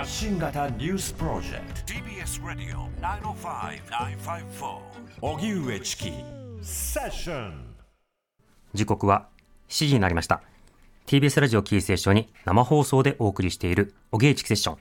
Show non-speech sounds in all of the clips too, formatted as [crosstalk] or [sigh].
発信型ニュースプロジェクト。TBS ラディオ905-954おぎゅうえちきセッション時刻は7時になりました。TBS ラジオキーセッションに生放送でお送りしているおぎえちきセッション。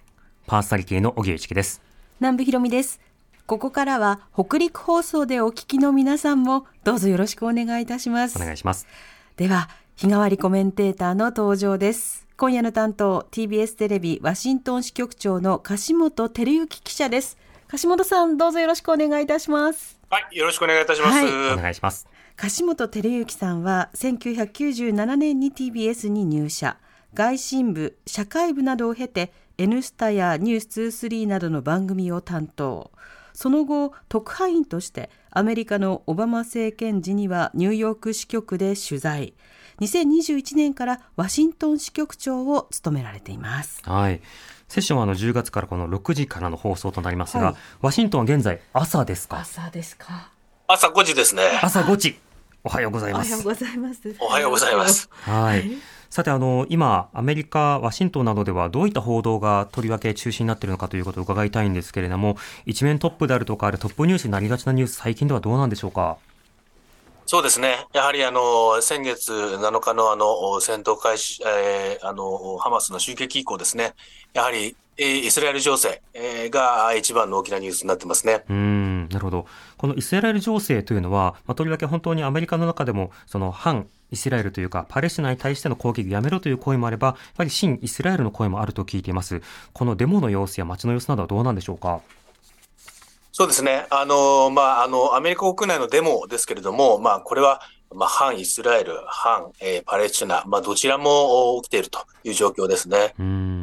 パーソナリティのおぎえちきです。南部ひろみです。ここからは北陸放送でお聞きの皆さんもどうぞよろしくお願いいたします。お願いします。では日替わりコメンテーターの登場です今夜の担当 TBS テレビワシントン支局長の樫本照之記者です。樫本さんどうぞよろしくお願いいたします。はい、よろしくお願いいたします。はい。お願いします。樫本照之さんは1997年に TBS に入社。外信部社会部などを経て「N スタ」や「ニュース2 3などの番組を担当。その後特派員としてアメリカのオバマ政権時にはニューヨーク支局で取材2021年からワシントン支局長を務められています。はい。セッションはあの10月からこの6時からの放送となりますが、はい。ワシントンは現在朝ですか？朝ですか。朝5時ですね。朝5時。おはようございおはようますございます。おはようございます。はい。さてあの今アメリカワシントンなどではどういった報道がとりわけ中心になっているのかということを伺いたいんですけれども一面トップであるとかあるトップニュースになりがちなニュース最近ではどうなんでしょうか？そうですね。やはりあの、先月7日のあの、戦闘開始、えーあの、ハマスの襲撃以降ですね。やはり、イスラエル情勢が一番の大きなニュースになってますね。うんなるほど。このイスラエル情勢というのは、まあ、とりわけ本当にアメリカの中でも、その反イスラエルというか、パレスチナに対しての攻撃をやめろという声もあれば、やはり新イスラエルの声もあると聞いています。このデモの様子や街の様子などはどうなんでしょうか？そうですね。あの、まあ、あの、アメリカ国内のデモですけれども、まあ、これは、まあ、反イスラエル、反、えーパレスチナ、まあ、どちらもお起きているという状況ですね。あ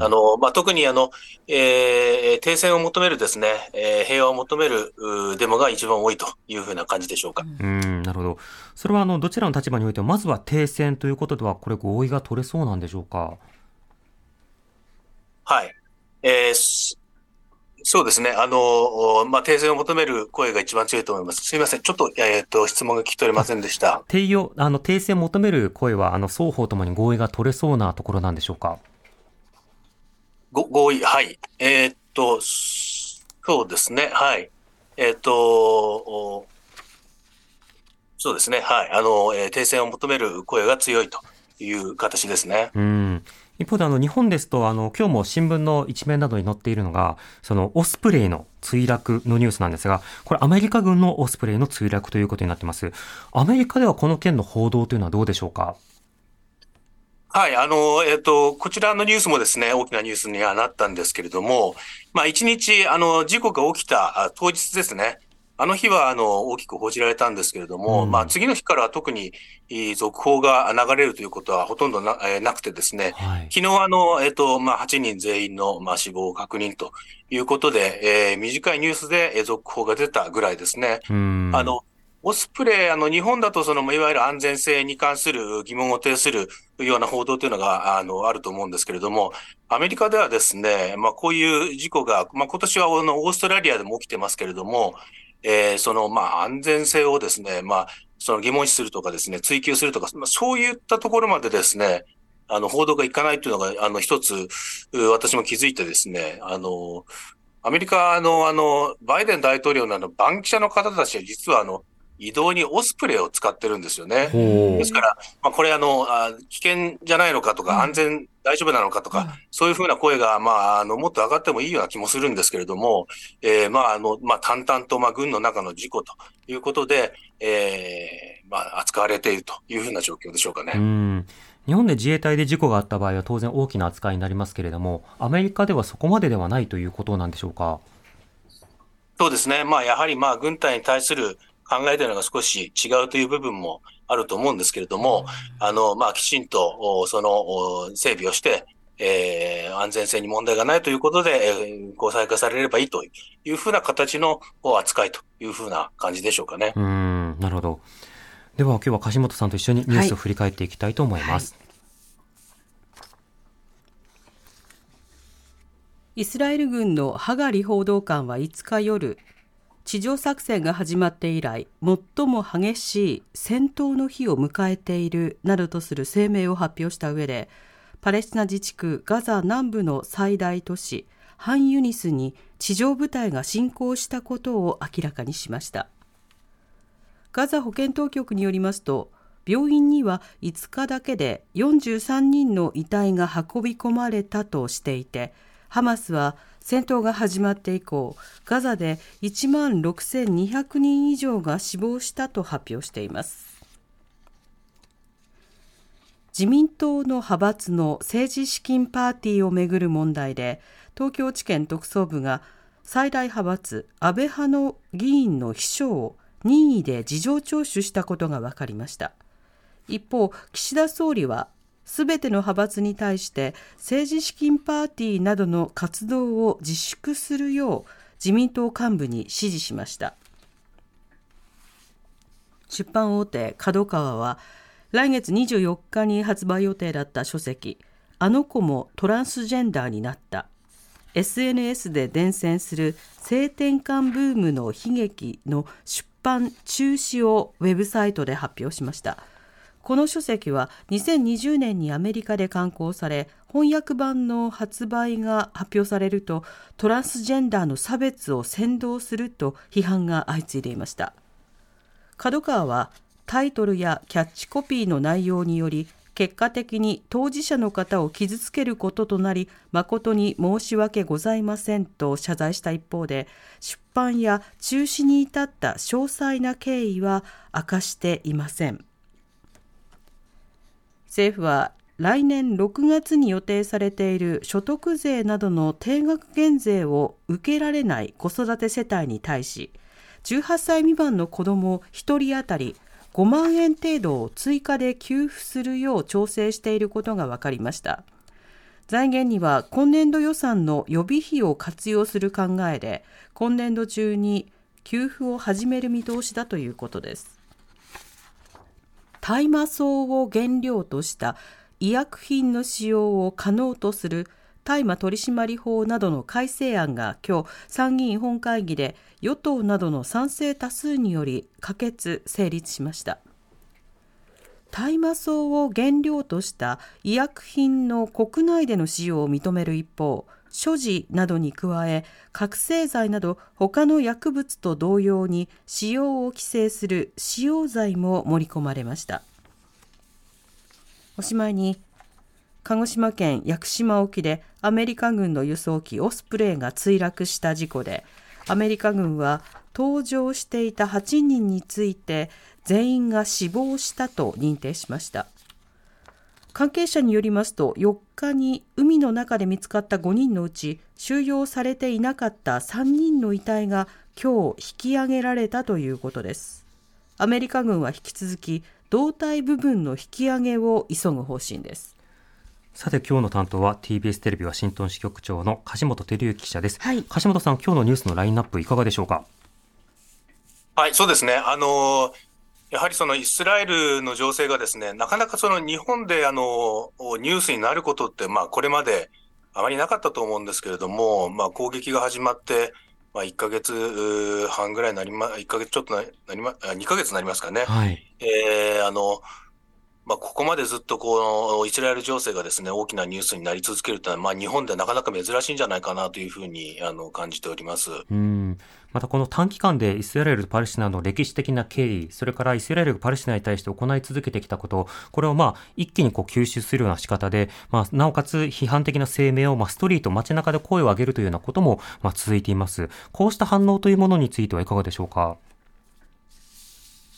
の、まあ、特にあの、えー停戦を求めるですね、えー平和を求めるうーデモが一番多いというふうな感じでしょうか。うーんなるほど。それはあのどちらの立場においても、まずは停戦ということでは、これ合意が取れそうなんでしょうか？はい。えーすそうですね。あの、おまあ、停戦を求める声が一番強いと思います。すみません。ちょっと、えーっと、質問が聞き取れませんでした。停用あの停戦を求める声は、あの双方ともに合意が取れそうなところなんでしょうか？ご合意、はい。えーっと、すそうですね。はい。えーっと、おそうですね。はい。あの、えー停戦を求める声が強いという形ですね。うん。一方であの日本ですとあの今日も新聞の一面などに載っているのがそのオスプレイの墜落のニュースなんですがこれアメリカ軍のオスプレイの墜落ということになってます。アメリカではこの件の報道というのはどうでしょうか？はい、あの、えっ、と、こちらのニュースもですね、大きなニュースにはなったんですけれども、まあ、一日、あの、事故が起きた当日ですね、あの日は、あの、大きく報じられたんですけれども、うん。まあ、次の日からは特に、えー続報が流れるということはほとんどな,、えーなくてですね、はい。昨日、あの、えっ、と、まあ、8人全員の、まあ、死亡確認ということで、えー短いニュースでえー続報が出たぐらいですね。うん。あの、オスプレイ、あの、日本だとその、いわゆる安全性に関する疑問を呈するような報道というのが、あの、あると思うんですけれども、アメリカではですね、まあ、こういう事故が、まあ、今年はあの、オーストラリアでも起きてますけれども、えーその、まあ、安全性をですね、まあ、その疑問視するとかですね、追求するとか、まあ、そういったところまでですね、あの、報道がいかないというのが、あの、一つ、私も気づいてですね、あの、アメリカの、あの、バイデン大統領のあの、番記者の方たちは実はあの、移動にオスプレイを使ってるんですよね。ですから、まあ、これあの、あ危険じゃないのかとか、安全大丈夫なのかとか、そういうふうな声が、まあ、あの、もっと上がってもいいような気もするんですけれども、えーまあ、あの、まあ、淡々と、まあ、軍の中の事故ということで、えーまあ、扱われているというふうな状況でしょうかね。うん日本で自衛隊で事故があった場合は当然大きな扱いになりますけれども、アメリカではそこまでではないということなんでしょうか？そうですね。まあ、やはり、まあ、軍隊に対する、考えているのが少し違うという部分もあると思うんですけれども、あの、まあ、きちんと、その、整備をして、えー、安全性に問題がないということで、えー、こう再開されればいいというふうな形の扱いというふうな感じでしょうかね。うん、なるほど。では今日は樫本さんと一緒にニュースを振り返っていきたいと思います。はいはいイスラエル軍のハガリ報道官は5日夜、地上作戦が始まって以来、最も激しい戦闘の日を迎えているなどとする声明を発表した上で、パレスチナ自治区ガザ南部の最大都市ハンユニスに地上部隊が侵攻したことを明らかにしました。ガザ保健当局によりますと病院には5日だけで43人の遺体が運び込まれたとしていてハマスは戦闘が始まって以降ガザで1万6200人以上が死亡したと発表しています。自民党の派閥の政治資金パーティーをめぐる問題で東京地検特捜部が最大派閥安倍派の議員の秘書を任意で事情聴取したことが分かりました。一方岸田総理はすべての派閥に対して政治資金パーティーなどの活動を自粛するよう自民党幹部に指示しました。出版大手角川は来月24日に発売予定だった書籍「あの子もトランスジェンダーになった」SNS で伝染する性転換ブームの悲劇の出版中止をウェブサイトで発表しました。この書籍は2020年にアメリカで刊行され翻訳版の発売が発表されるとトランスジェンダーの差別を扇動すると批判が相次いでいました。角川はタイトルやキャッチコピーの内容により結果的に当事者の方を傷つけることとなり誠に申し訳ございませんと謝罪した一方で出版や中止に至った詳細な経緯は明かしていません。政府は来年6月に予定されている所得税などの定額減税を受けられない子育て世帯に対し18歳未満の子ども1人当たり5万円程度を追加で給付するよう調整していることが分かりました。財源には今年度予算の予備費を活用する考えで今年度中に給付を始める見通しだということです。大麻草を原料とした医薬品の使用を可能とする大麻取締法などの改正案が今日参議院本会議で与党などの賛成多数により可決成立しました。大麻草を原料とした医薬品の国内での使用を認める一方所持などに加え覚醒剤など他の薬物と同様に使用を規制する使用罪も盛り込まれました。おしまいに鹿児島県屋久島沖でアメリカ軍の輸送機オスプレイが墜落した事故でアメリカ軍は搭乗していた8人について全員が死亡したと認定しました。関係者によりますと4日に海の中で見つかった5人のうち収容されていなかった3人の遺体が今日引き上げられたということですアメリカ軍は引き続き胴体部分の引き上げを急ぐ方針ですさて今日の担当は TBS テレビワシントン支局長の梶本照之記者です。はい、梶本さん、今日のニュースのラインナップいかがでしょうか？はい、そうですね。あのやはりそのイスラエルの情勢がですね、なかなかその日本であのニュースになることって、まあこれまであまりなかったと思うんですけれども、まあ攻撃が始まって、まあ1ヶ月半ぐらいなりま、1ヶ月ちょっとなりま、2ヶ月になりますかね。はい。えー、あの、まあ、ここまでずっとこのイスラエル情勢がですね、大きなニュースになり続けるというのは、まあ、日本ではなかなか珍しいんじゃないかなというふうにあの感じております。うんまたこの短期間でイスラエルとパレスチナの歴史的な経緯、それからイスラエルがパレスチナに対して行い続けてきたこと、これをまあ一気にこう吸収するような仕方で、まあ、なおかつ批判的な声明をまあストリート、街中で声を上げるというようなこともまあ続いています。こうした反応というものについてはいかがでしょうか？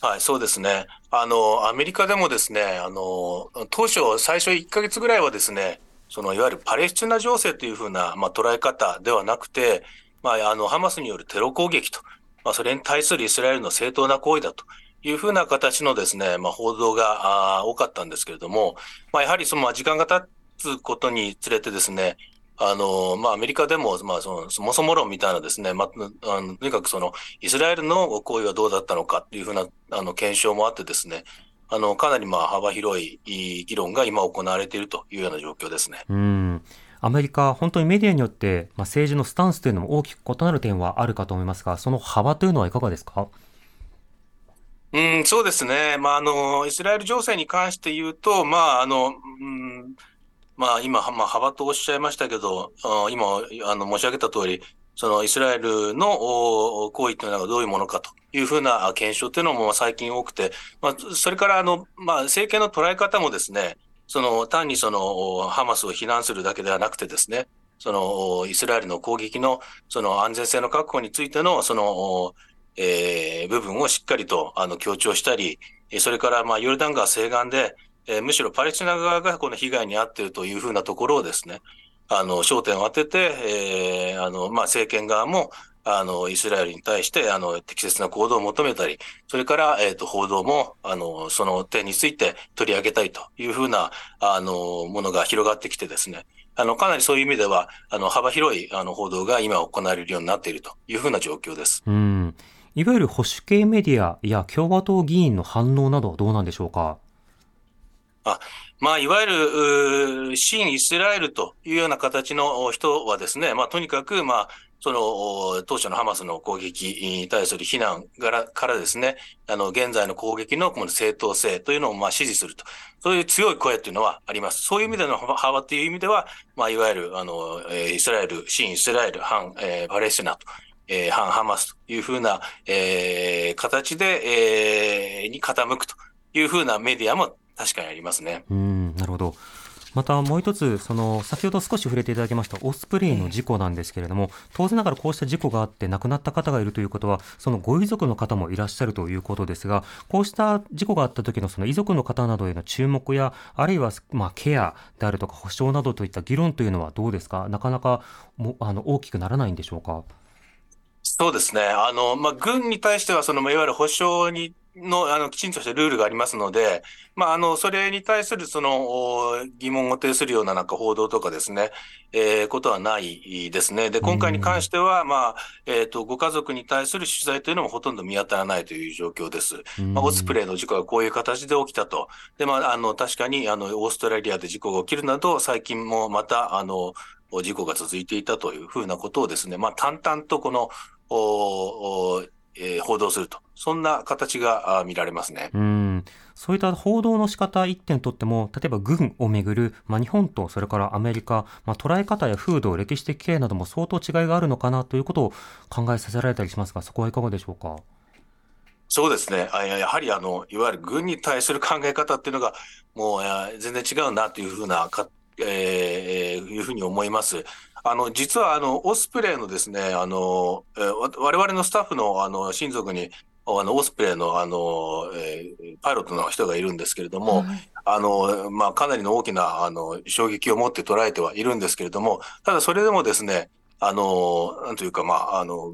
はい、そうですね。あの、アメリカでもですね、あの、当初、最初1ヶ月ぐらいはですね、その、いわゆるパレスチナ情勢というふうな、まあ、捉え方ではなくて、まあ、あの、ハマスによるテロ攻撃と、まあ、それに対するイスラエルの正当な行為だというふうな形のですね、まあ、報道が多かったんですけれども、まあ、やはりその、時間が経つことにつれてですね、あの、まあ、アメリカでも、まあ、その、そもそも論みたいなですね、まあ、あのとにかくその、イスラエルの行為はどうだったのかっていうふうな、あの、検証もあってですね、あの、かなりまあ、幅広い議論が今行われているというような状況ですね。うんアメリカ、本当にメディアによって、まあ、政治のスタンスというのも大きく異なる点はあるかと思いますが、その幅というのはいかがですか？うん、そうですね。まあ、あの、イスラエル情勢に関して言うと、まあ、あの、うん、まあ、今、まあ、幅とおっしゃいましたけど、今、あの、申し上げた通り、そのイスラエルの行為というのはどういうものかというふうな検証というのも最近多くて、まあ、それからあの、まあ、政権の捉え方もですね、その単にそのハマスを非難するだけではなくてですね、そのイスラエルの攻撃のその安全性の確保についてのその、えー、部分をしっかりとあの強調したり、それからまあヨルダン川西岸で、えー、むしろパレスチナ側がこの被害に遭っているというふうなところをですね、あの焦点を当てて、えー、あのまあ政権側もあの、イスラエルに対して、あの、適切な行動を求めたり、それから、えっ、ー、と、報道も、あの、その点について取り上げたいというふうな、あの、ものが広がってきてですね、あの、かなりそういう意味では、あの、幅広い、あの、報道が今行われるようになっているというふうな状況です。うん。いわゆる保守系メディアや共和党議員の反応などはどうなんでしょうか？あまあ、いわゆる、新イスラエルというような形の人はですね、まあ、とにかく、まあ、その、当初のハマスの攻撃に対する非難からですね、あの、現在の攻撃のこの正当性というのをまあ支持すると。そういう強い声というのはあります。そういう意味での幅という意味では、まあ、いわゆる、あの、イスラエル、新イスラエル、反、えー、パレスチナと、えー、反ハマスというふうな、えー、形で、えー、に傾くというふうなメディアも確かにありますね。うん、なるほど。またもう一つ、その先ほど少し触れていただきましたオスプレイの事故なんですけれども、当然ながらこうした事故があって亡くなった方がいるということは、そのご遺族の方もいらっしゃるということですが、こうした事故があった時のその遺族の方などへの注目や、あるいはまあケアであるとか保障などといった議論というのはどうですか、なかなかもあの大きくならないんでしょうか？そうですね。あの、まあ、軍に対しては、その、いわゆる保障にの、あの、きちんとしたルールがありますので、まあ、あの、それに対する、その、疑問を呈するようななんか報道とかですね、えー、ことはないですね。で、今回に関しては、まあ、えっ、ー、と、ご家族に対する取材というのもほとんど見当たらないという状況です。まあ、オスプレイの事故がこういう形で起きたと。で、まあ、あの、確かに、あの、オーストラリアで事故が起きるなど、最近もまた、あの、事故が続いていたというふうなことをですね、まあ、淡々とこの、おおえー、報道すると。そんな形が見られますね。うん。そういった報道の仕方一点とっても、例えば軍をめぐる、まあ、日本とそれからアメリカ、まあ、捉え方や風土、歴史的経緯なども相当違いがあるのかなということを考えさせられたりしますが、そこはいかがでしょうか？そうですね。やはりあの、いわゆる軍に対する考え方っていうのが、もう全然違うなというふうなか、えー、いうふうに思います。あの、実は、あの、オスプレイのですね、あの、えー、我々のスタッフの、あの、親族に、あの、オスプレイの、あの、えー、パイロットの人がいるんですけれども、はい、あの、まあ、かなりの大きな、あの、衝撃を持って捉えてはいるんですけれども、ただそれでもですね、あの、なんというか、まあ、あの、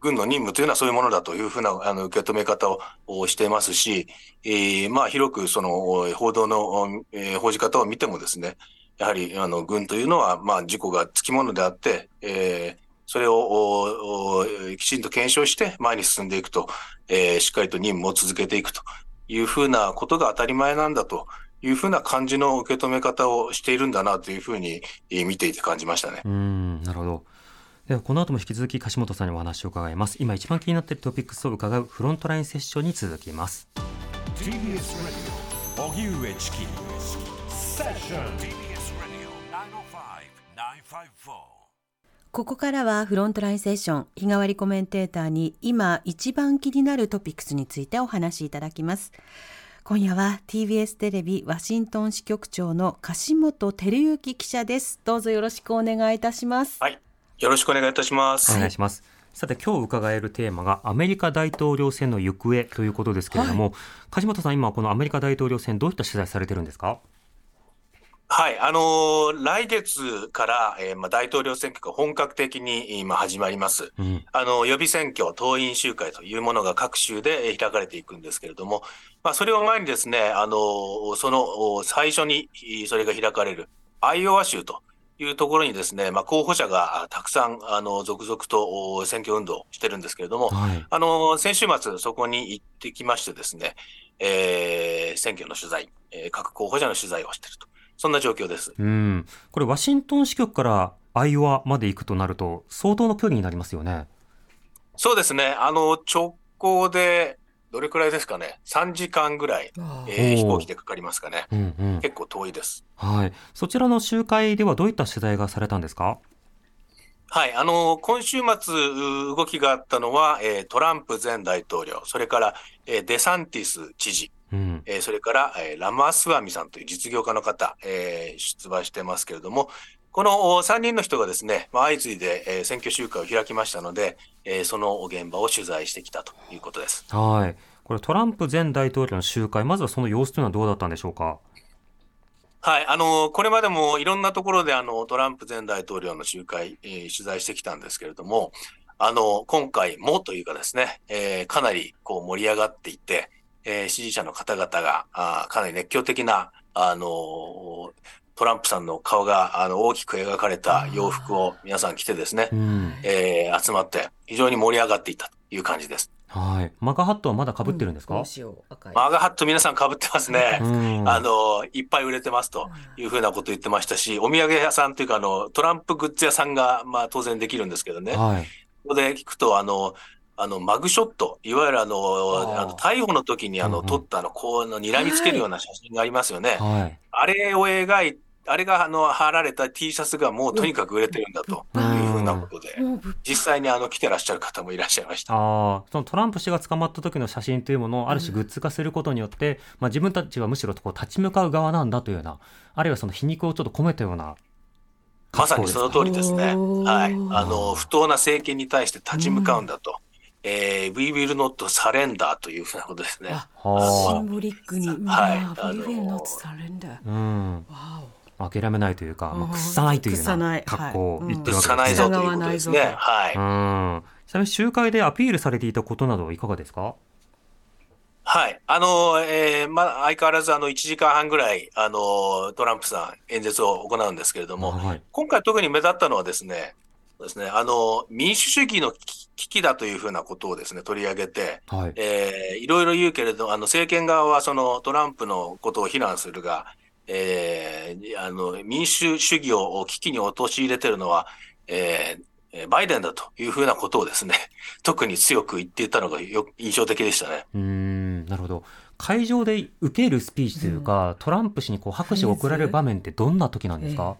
軍の任務というのはそういうものだというふうなあの受け止め方をしていますし、えー、まあ広くその報道の、えー、報じ方を見てもですね、やはり、あの、軍というのは、まあ、事故がつきものであって、えー、それをきちんと検証して前に進んでいくと、えー、しっかりと任務を続けていくというふうなことが当たり前なんだというふうな感じの受け止め方をしているんだなというふうに見ていて感じましたね。うん、なるほど。ではこの後も引き続き樫本さんにお話を伺います。今一番気になっているトピックスを伺うフロントラインセッションに続きます。TBS 荻上チキセッションここからはフロントラインセッション日替わりコメンテーターに今一番気になるトピックスについてお話しいただきます。今夜は TBS テレビワシントン支局長の樫本照之記者です。どうぞよろしくお願いいたします。はい。よろしくお願いいたします。お願いします。さて今日伺えるテーマがアメリカ大統領選の行方ということですけれども、はい、梶本さん今このアメリカ大統領選どういった取材されてるんですか？はい、あのー来月から、えーまあ、大統領選挙が本格的に今始まります。うん。あの、予備選挙、党員集会というものが各州でえー開かれていくんですけれども、まあ、それを前にですね、あのーそのお最初にいそれが開かれるアイオワ州というところにですね、まあ、候補者があたくさん、あの、続々とお選挙運動をしてるんですけれども、はい。あの、先週末そこに行ってきましてですね、えー選挙の取材、えー各候補者の取材をしていると。そんな状況です。うん。これ、ワシントン支局からアイオワまで行くとなると、相当の距離になりますよね。そうですね。あの、直行で、どれくらいですかね。3時間ぐらい、えー飛行機でかかりますかね。うんうん。結構遠いです。はい。そちらの集会ではどういった取材がされたんですか？はい。あの、今週末、う動きがあったのは、えートランプ前大統領、それから、えーデサンティス知事、うん。えーそれから、えーラマスワミさんという実業家の方、えー出馬してますけれども、この3人の人がですね、まあ、相次いで、えー選挙集会を開きましたので、えーその現場を取材してきたということです。はい。これ、トランプ前大統領の集会、まずはその様子というのはどうだったんでしょうか？はい、あの、これまでもいろんなところであの、トランプ前大統領の集会、えー取材してきたんですけれども、あの、今回もというかですね、えーかなりこう盛り上がっていて、えー支持者の方々が、あーかなり熱狂的な、あのートランプさんの顔があの大きく描かれた洋服を皆さん着てですねう、ん。えー集まって非常に盛り上がっていたという感じです。はい。マガハットはまだ被ってるんですか、どうしよう赤いマーガハット皆さん被ってますね。うん。あの、いっぱい売れてますというふうなこと言ってましたし、お土産屋さんというか、あの、トランプグッズ屋さんが、まあ当然できるんですけどね。こはい。こで聞くと、あの、あの、マグショット、いわゆるあの、あの逮捕の時にあの、うんうん撮ったあの、こう、あの、睨みつけるような写真がありますよね。はい。あれを描いあれがあの、貼られた T シャツがもうとにかく売れてるんだとうんいうふうなことで、実際にあの、来てらっしゃる方もいらっしゃいました。ああ、そのトランプ氏が捕まった時の写真というものをある種グッズ化することによって、まあ自分たちはむしろこう立ち向かう側なんだというような、あるいはその皮肉をちょっと込めたようなまさにその通りですね。はい。あの、不当な政権に対して立ち向かうんだと。えー、We will not surrender というふうなことですね。シンボリックに。はいわああの We will not surrender. うん。わ諦めないというか、まあ、うん屈さないというような屈さない格好を言ってるわけさないですね。ぞということですね。はい。うん。ちなみに集会でアピールされていたことなどはいかがですか？はい。あの、えーまあ、相変わらずあの、1時間半ぐらい、あの、トランプさん演説を行うんですけれども、はい。今回特に目立ったのはですね、そうですね、あの、民主主義の危危機だというふうなことをですね、取り上げて、はい。えーいろいろ言うけれど、あの、政権側はそのトランプのことを非難するが、えーあの、民主主義を危機に陥れてるのは、えーえーバイデンだというふうなことをですね、[laughs] 特に強く言っていたのがよ印象的でしたね。うーん、なるほど。会場で受けるスピーチというか、トランプ氏にこう拍手を送られる場面ってどんな時なんですか、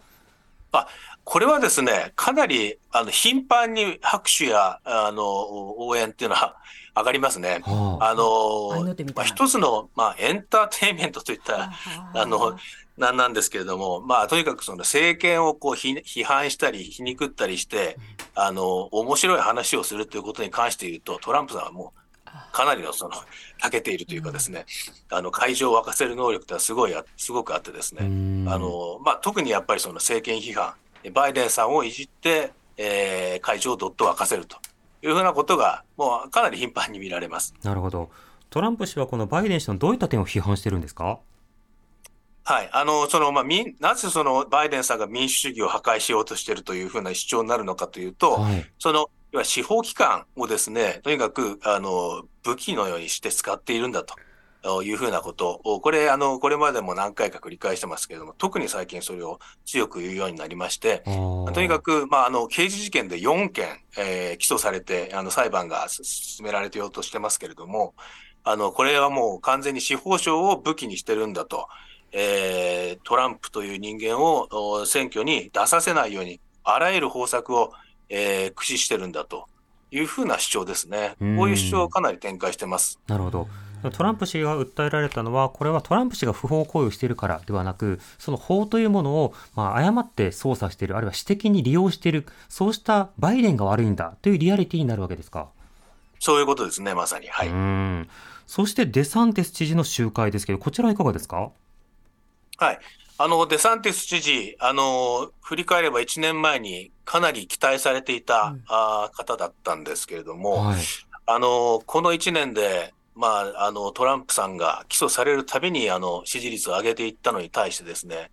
これはですね、かなり、あの、頻繁に拍手や、あの、応援っていうのは [laughs] 上がりますね。はあ、あのまあ、一つの、まあ、エンターテインメントといったら、あの、なんなんですけれども、まあ、とにかくその政権をこうひ批判したり、皮肉ったりして、あの、面白い話をするということに関して言うと、トランプさんはもう、かなりのその、長けているというかですね、あの、会場を沸かせる能力ってすごいあ、すごくあってですね、んあの、まあ、特にやっぱりその政権批判、バイデンさんをいじって、えー会場をどっと沸かせるというふうなことが、もうかなり頻繁に見られます。なるほど。トランプ氏はこのバイデン氏のどういった点を批判してるんですか？はい。あの、その、まあ、み、なぜその、バイデンさんが民主主義を破壊しようとしているというふうな主張になるのかというと、はい。その、要は司法機関をですね、とにかく、あの、武器のようにして使っているんだと。いうふうなことを、これ、あの、これまでも何回か繰り返してますけれども、特に最近それを強く言うようになりまして、ととにかく、まあ、あの、刑事事件で4件、えー起訴されて、あの、裁判が進められてようとしてますけれども、あの、これはもう完全に司法省を武器にしてるんだと、えートランプという人間をお選挙に出させないように、あらゆる方策を、えー駆使してるんだというふうな主張ですね。うんこういう主張をかなり展開してます。なるほど。トランプ氏が訴えられたのは、これはトランプ氏が不法行為をしているからではなく、その法というものを、まあ、誤って操作している、あるいは私的に利用している、そうしたバイデンが悪いんだというリアリティになるわけですか？そういうことですね、まさに。はい。そしてデサンティス知事の集会ですけど、こちらはいかがですか？はい。あの、デサンティス知事、あの、振り返れば1年前にかなり期待されていた、うん、あ方だったんですけれども、はい、あの、この1年で、まあ、あの、トランプさんが起訴されるたびに、あの、支持率を上げていったのに対してですね、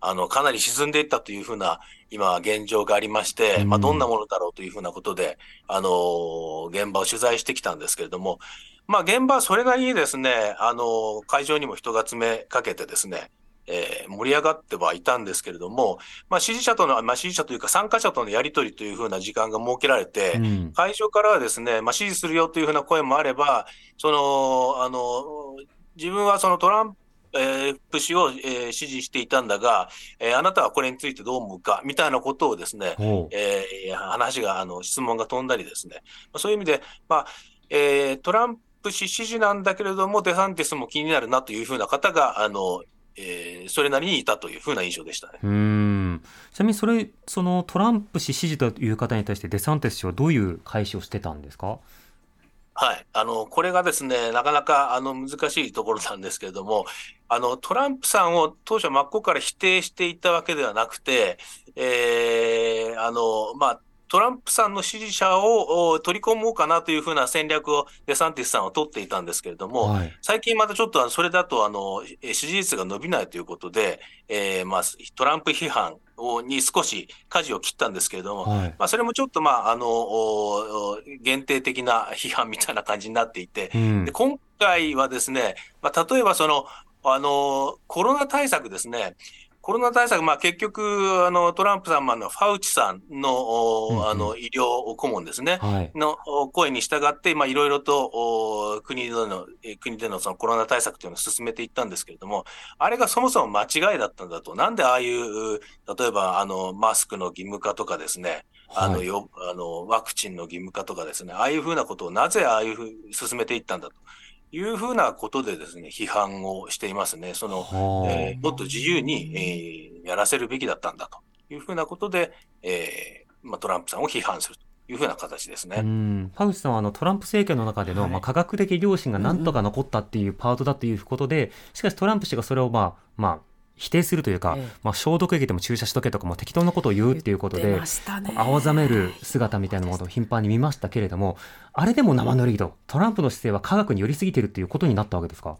あの、かなり沈んでいったというふうな、今、現状がありまして、うん、まあ、どんなものだろうというふうなことで、あの、現場を取材してきたんですけれども、まあ、現場はそれなりにですね、あの、会場にも人が詰めかけてですね、えー、盛り上がってはいたんですけれども、まあ、支持者との、まあ、支持者というか参加者とのやり取りというふうな時間が設けられて、うん、会場からはですね、まあ、支持するよというふうな声もあれば、その、あの、自分はそのトランプえー、プ氏を、えー、支持していたんだが、えー、あなたはこれについてどう思うかみたいなことをですね、えー、話が、あの、質問が飛んだりですね、そういう意味で、まあ、えー、トランプ氏支持なんだけれども、デサンティスも気になるなというふうな方が、あの、えー、それなりにいたというふうな印象でしたね。うんちなみにそれ、そのトランプ氏支持という方に対して、デサンティス氏はどういう返しをしてたんですか？はい。あの、これがですね、なかなか、あの、難しいところなんですけれども、あの、トランプさんを当初真っ向から否定していたわけではなくて、えー、あの、まあ、トランプさんの支持者を取り込もうかなというふうな戦略をデサンティスさんは取っていたんですけれども、はい、最近またちょっとそれだとあの支持率が伸びないということで、えー、まあトランプ批判に少し舵を切ったんですけれども、はい、まあ、それもちょっと、まあ、あの限定的な批判みたいな感じになっていて、うん、で今回はですね、まあ、例えばそのあのコロナ対策ですね、コロナ対策、まあ、結局、あのトランプさんのファウチさんのうんうん、あの医療顧問ですね、はい、の声に従って、まあ、いろいろと国での国でのそのコロナ対策というのを進めていったんですけれども、あれがそもそも間違いだったんだと、なんでああいう、例えばあのマスクの義務化とかですね、あのよあのワクチンの義務化とかですね、ああいうふうなことをなぜああいうふうに進めていったんだと。いうふうなことでですね、批判をしていますね。その、えー、もっと自由に、えー、やらせるべきだったんだというふうなことで、えー、まあ、トランプさんを批判すると。いうふうな形ですね。パウチさんはあのトランプ政権の中での、はい、まあ、科学的良心がなんとか残ったっていうパートだということで、しかしトランプ氏がそれをまあ、まあ、否定するというか、ええ、まあ、消毒液でも注射しとけとかも適当なことを言うっていうことで、青ざめる姿みたいなものを頻繁に見ましたけれども、あれでも生ぬるいと、トランプの姿勢は科学に寄りすぎてるっていうことになったわけですか？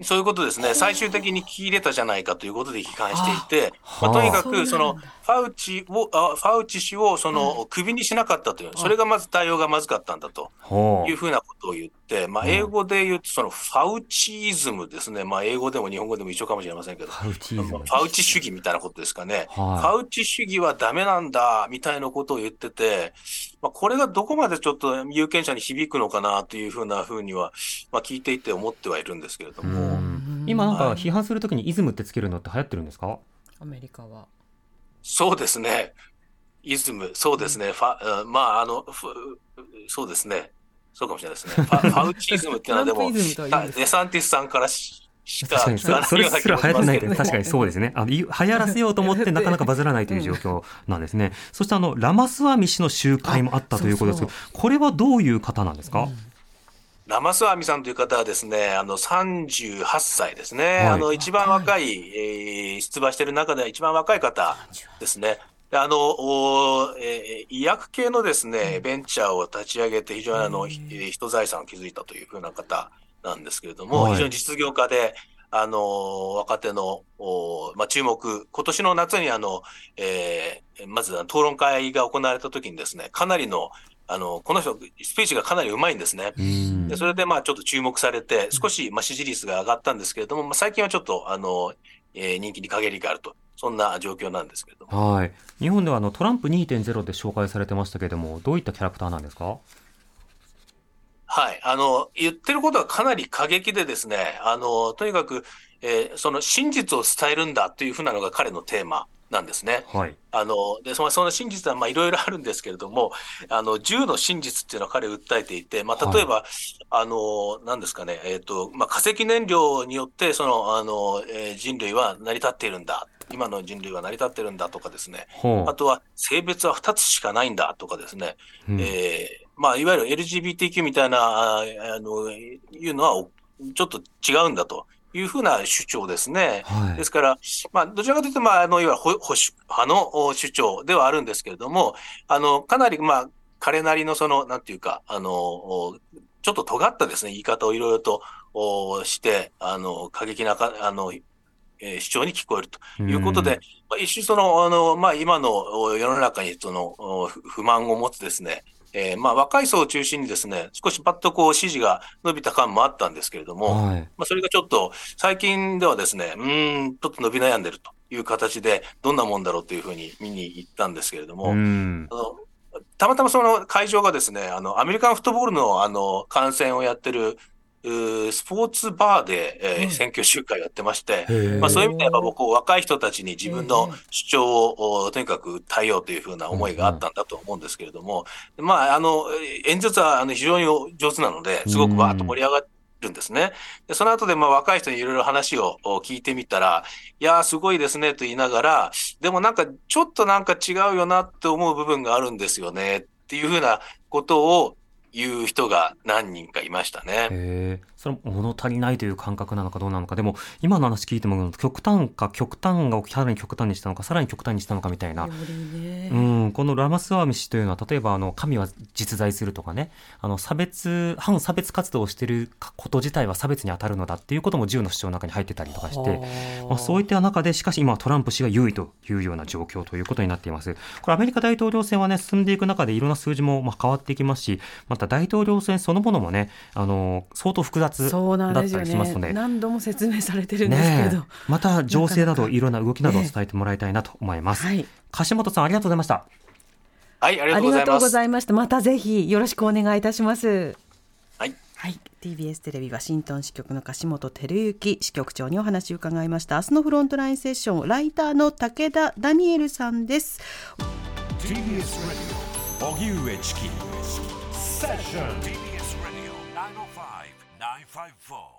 そういうことですね、最終的に聞き入れたじゃないかということで批判していて、まあ、とにかくそのファウチをあファウチ氏をそのクビにしなかったという、それがまず対応がまずかったんだというふうなことを言って、まあ、英語で言うと、そのファウチイズムですね、まあ、英語でも日本語でも一緒かもしれませんけど、ファウチ主義みたいなことですかね、ファウチ主義はだめなんだみたいなことを言ってて、まあ、これがどこまでちょっと有権者に響くのかなというふうなふうには、まあ、聞いていて思ってはいるんですけれども。今なんか批判するときにイズムってつけるのって流行ってるんですか？アメリカは。そうですね。イズム、そうですね。ファまあ、あの、そうですね。そうかもしれないですね。[laughs] ファファウチイズムっていうのはでも、デサンティスさんからししか確かに。それすら流行ってない確かにそうですね。あの流行らせようと思ってなかなかバズらないという状況なんですね、そしてあのラマスワミ氏の集会もあったということですけどこれはどういう方なんですか、うんラマスワミさんという方はですね、あの38歳ですね、はい、あの一番若い、えー、出馬している中では一番若い方ですね。あの、えー、医薬系のですね、ベンチャーを立ち上げて、非常にあの、人財産を築いたというふうな方なんですけれども、はい、非常に実業家で、あの、若手の、まあ、注目、今年の夏にあの、えー、まず討論会が行われた時にですね、かなりの、あの、この人、スピーチがかなりうまいんですね。でそれで、まあ、ちょっと注目されて、少し、まあ、支持率が上がったんですけれども、まあ、最近はちょっと、あの、えー、人気に陰りがあると。そんな状況なんですけれども。はい。日本ではあのトランプ2.0で紹介されてましたけれども、どういったキャラクターなんですか？はい。あの、言ってることはかなり過激でですね、あの、とにかく、えー、その真実を伝えるんだというふうなのが彼のテーマなんですね。はい、あのでそのその真実はいろいろあるんですけれども、あの銃の真実っていうのは彼訴えていて、まあ、例えば、はい、あのなんですかね、えーとまあ、化石燃料によってそのあの、えー、人類は成り立っているんだ。今の人類は成り立ってるんだとかですね、あとは性別は2つしかないんだとかですね、うん、えー、まあ、いわゆる LGBTQ みたいなあのいうのはちょっと違うんだというふうな主張ですね。はいですから、まあ、どちらかというと、まあ、あの、いわゆる保保守派のお主張ではあるんですけれども、あの、かなり、まあ、彼なりのその、なんていうか、あの、おちょっと尖ったですね、言い方をいろいろとおして、あの、過激なか、あの、えー主張に聞こえるということで、まあ、一種その、あの、まあ、今のお世の中にその、不満を持つですね、えーまあ、若い層を中心にですね、少しパッとこう支持が伸びた感もあったんですけれども、はい。まあ、それがちょっと、最近ではですね、うーん、ちょっと伸び悩んでるという形で、どんなもんだろうというふうに見に行ったんですけれども、うん。あのたまたまその会場がですね、あの、アメリカンフットボールのあの、観戦をやってる、スポーツバーで、えーうん。選挙集会をやってまして、へー。まあ、そういう意味では僕、若い人たちに自分のええ主張を、おとにかく訴えようというふうな思いがあったんだと思うんですけれども、まあ、あの、演説はあの非常に上手なので、すごくわーっと盛り上がるんですね。でその後で、まあ、若い人にいろいろ話をお聞いてみたら、いやー、すごいですねと言いながら、でもなんか、ちょっとなんか違うよなって思う部分があるんですよねっていうふうなことをいう人が何人かいましたね。それは物足りないという感覚なのかどうなのか、でも今の話聞いても極端か極端がさらに極端にしたのか、さらに極端にしたのかみたいな。うん、このラマスワミ氏というのは、例えばあの神は実在するとかね、あの差別、反差別活動をしていること自体は差別に当たるのだっていうことも銃の主張の中に入ってたりとかして、まあ、そういった中で、しかし今はトランプ氏が優位というような状況ということになっています。これアメリカ大統領選はね、進んでいく中でいろんな数字もまあ変わっていきますし、また大統領選そのものもね、あの、相当複雑だそうなんったですよね。りしますので、何度も説明されてるんですけど、また情勢などいろんな動きなどを伝えてもらいたいなと思います。はい。樫本さんありがとうございました。はい、ありがとうございます。ざいました。またぜひよろしくお願いいたします。はい。はい、TBS テレビワシントン支局の樫本照之支局長にお話を伺いました。明日のフロントラインセッションライターの武田ダニエルさんです。TBS Radio 荻上チキ。セッション five four.